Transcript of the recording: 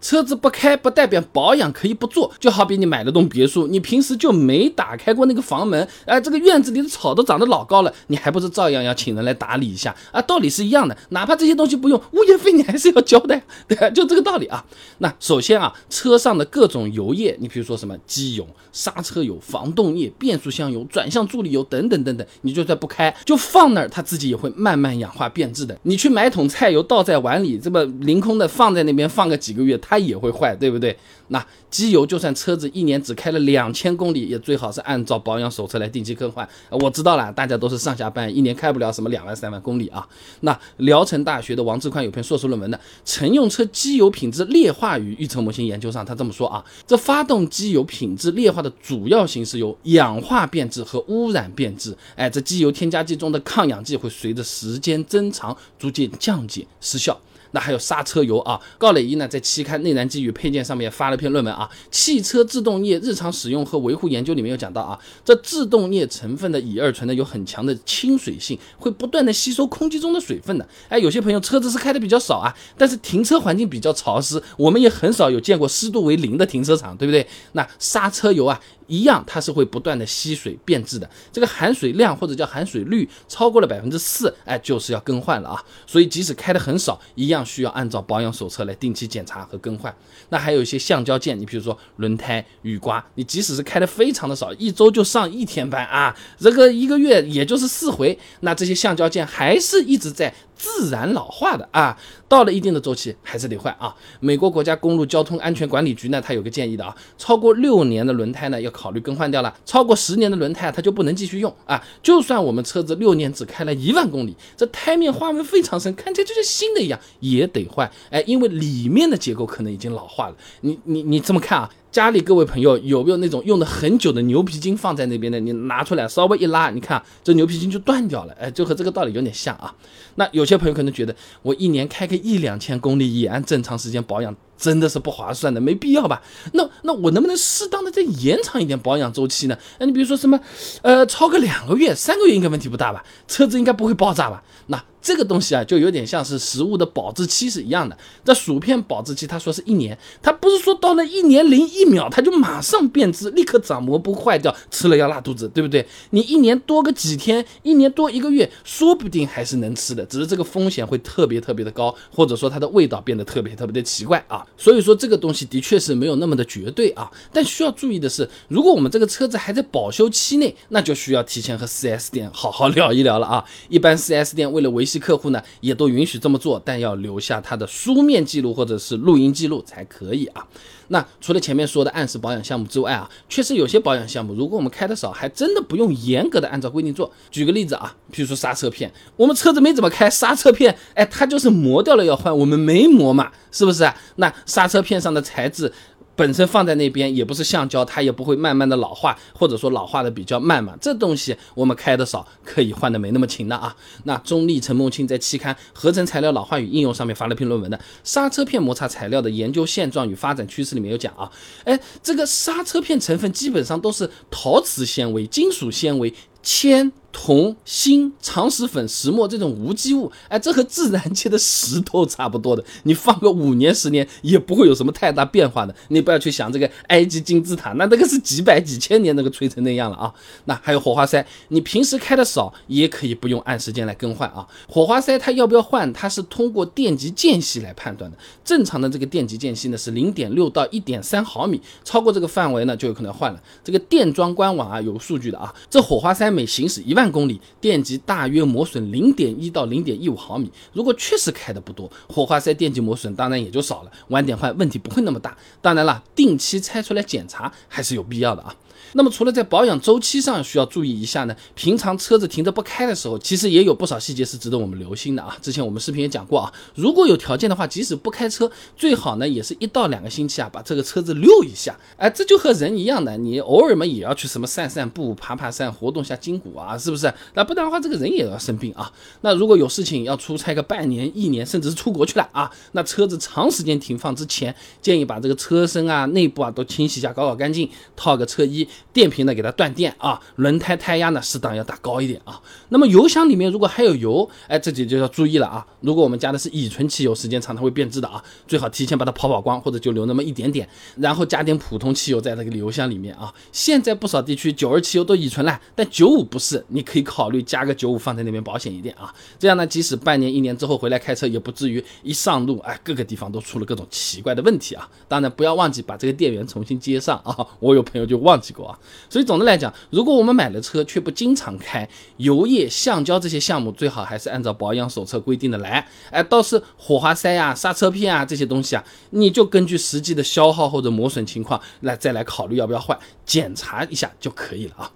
车子不开不代表保养可以不做，就好比你买了栋别墅，你平时就没打开过那个房门，哎，这个院子里的草都长得老高了，你还不是照样要请人来打理一下啊？道理是一样的，哪怕这些东西不用，物业费你还是要交的，对？就这个道理啊。那首先啊，车上的各种油液，你比如说什么机油、刹车油、防冻液、变速箱油、转向助力油等等等等，你就算不开，就放那儿，它自己也会慢慢氧化变质的。你去买桶菜油倒在碗里，这么凌空的放在那边放个几个月，它它也会坏，对不对？那机油就算车子一年只开了两千公里，也最好是按照保养手册来定期更换。我知道了，大家都是上下班，一年开不了什么两万三万公里啊。那聊城大学的王志宽有篇硕士论文的《乘用车机油品质劣化与预测模型研究》上，他这么说啊：这发动机油品质劣化的主要形式有氧化变质和污染变质。哎，这机油添加剂中的抗氧剂会随着时间增长逐渐降解失效。那还有刹车油啊，高磊一呢在期刊《内燃机与配件》上面发了篇论文啊，汽车制动液日常使用和维护研究里面有讲到啊，这制动液成分的乙二醇呢有很强的亲水性，会不断的吸收空气中的水分的。哎，有些朋友车子是开的比较少啊，但是停车环境比较潮湿，我们也很少有见过湿度为零的停车场，对不对？那刹车油啊。一样，它是会不断的吸水变质的。这个含水量或者叫含水率超过了百分之四，哎，就是要更换了啊。所以即使开的很少，一样需要按照保养手册来定期检查和更换。那还有一些橡胶件，你比如说轮胎、雨刮，你即使是开的非常的少，一周就上一天班啊，这个一个月也就是四回，那这些橡胶件还是一直在。自然老化的啊，到了一定的周期还是得换啊。美国国家公路交通安全管理局呢，它有个建议的啊，超过六年的轮胎呢要考虑更换掉了，超过十年的轮胎它就不能继续用啊。就算我们车子六年只开了一万公里，这胎面花纹非常深，看起来就像新的一样，也得换。哎，因为里面的结构可能已经老化了。你你你这么看啊？家里各位朋友有没有那种用的很久的牛皮筋放在那边的？你拿出来稍微一拉，你看这牛皮筋就断掉了，哎，就和这个道理有点像啊。那有些朋友可能觉得，我一年开个一两千公里也按正常时间保养。真的是不划算的，没必要吧？那那我能不能适当的再延长一点保养周期呢？那你比如说什么，呃，超个两个月、三个月应该问题不大吧？车子应该不会爆炸吧？那这个东西啊，就有点像是食物的保质期是一样的。这薯片保质期，他说是一年，他不是说到了一年零一秒它就马上变质，立刻长膜不坏掉，吃了要拉肚子，对不对？你一年多个几天，一年多一个月，说不定还是能吃的，只是这个风险会特别特别的高，或者说它的味道变得特别特别的奇怪啊。所以说这个东西的确是没有那么的绝对啊，但需要注意的是，如果我们这个车子还在保修期内，那就需要提前和 4S 店好好聊一聊了啊。一般 4S 店为了维系客户呢，也都允许这么做，但要留下他的书面记录或者是录音记录才可以啊。那除了前面说的按时保养项目之外啊，确实有些保养项目，如果我们开的少，还真的不用严格的按照规定做。举个例子啊，比如说刹车片，我们车子没怎么开，刹车片，哎，它就是磨掉了要换，我们没磨嘛，是不是啊？那刹车片上的材质。本身放在那边也不是橡胶，它也不会慢慢的老化，或者说老化的比较慢嘛。这东西我们开的少，可以换的没那么勤的啊。那中立陈梦清在期刊《合成材料老化与应用》上面发了篇论文的刹车片摩擦材料的研究现状与发展趋势里面有讲啊，哎，这个刹车片成分基本上都是陶瓷纤维、金属纤维、铅。铜、锌、长石粉、石墨这种无机物，哎，这和自然界的石头差不多的，你放个五年、十年也不会有什么太大变化的。你不要去想这个埃及金字塔，那那个是几百几千年那个吹成那样了啊。那还有火花塞，你平时开的少，也可以不用按时间来更换啊。火花塞它要不要换，它是通过电极间隙来判断的。正常的这个电极间隙呢是零点六到一点三毫米，超过这个范围呢就有可能换了。这个电装官网啊有数据的啊，这火花塞每行驶一万。公里电极大约磨损零点一到零点一五毫米，如果确实开的不多，火花塞电极磨损当然也就少了，晚点换问题不会那么大。当然了，定期拆出来检查还是有必要的啊。那么除了在保养周期上需要注意一下呢，平常车子停着不开的时候，其实也有不少细节是值得我们留心的啊。之前我们视频也讲过啊，如果有条件的话，即使不开车，最好呢也是一到两个星期啊，把这个车子溜一下。哎，这就和人一样的，你偶尔嘛也要去什么散散步、爬爬山，活动下筋骨啊，是不是？那不然的话，这个人也要生病啊。那如果有事情要出差个半年、一年，甚至是出国去了啊，那车子长时间停放之前，建议把这个车身啊、内部啊都清洗一下，搞搞干净，套个车衣。电瓶呢给它断电啊，轮胎胎压呢适当要打高一点啊。那么油箱里面如果还有油，哎，这里就要注意了啊。如果我们加的是乙醇汽油，时间长它会变质的啊，最好提前把它跑跑光，或者就留那么一点点，然后加点普通汽油在那个油箱里面啊。现在不少地区九二汽油都乙醇了，但九五不是，你可以考虑加个九五放在那边保险一点啊。这样呢，即使半年一年之后回来开车，也不至于一上路哎各个地方都出了各种奇怪的问题啊。当然不要忘记把这个电源重新接上啊，我有朋友就忘记过啊。所以总的来讲，如果我们买了车却不经常开，油液、橡胶这些项目最好还是按照保养手册规定的来。哎，倒是火花塞啊、刹车片啊这些东西啊，你就根据实际的消耗或者磨损情况来再来考虑要不要换，检查一下就可以了啊。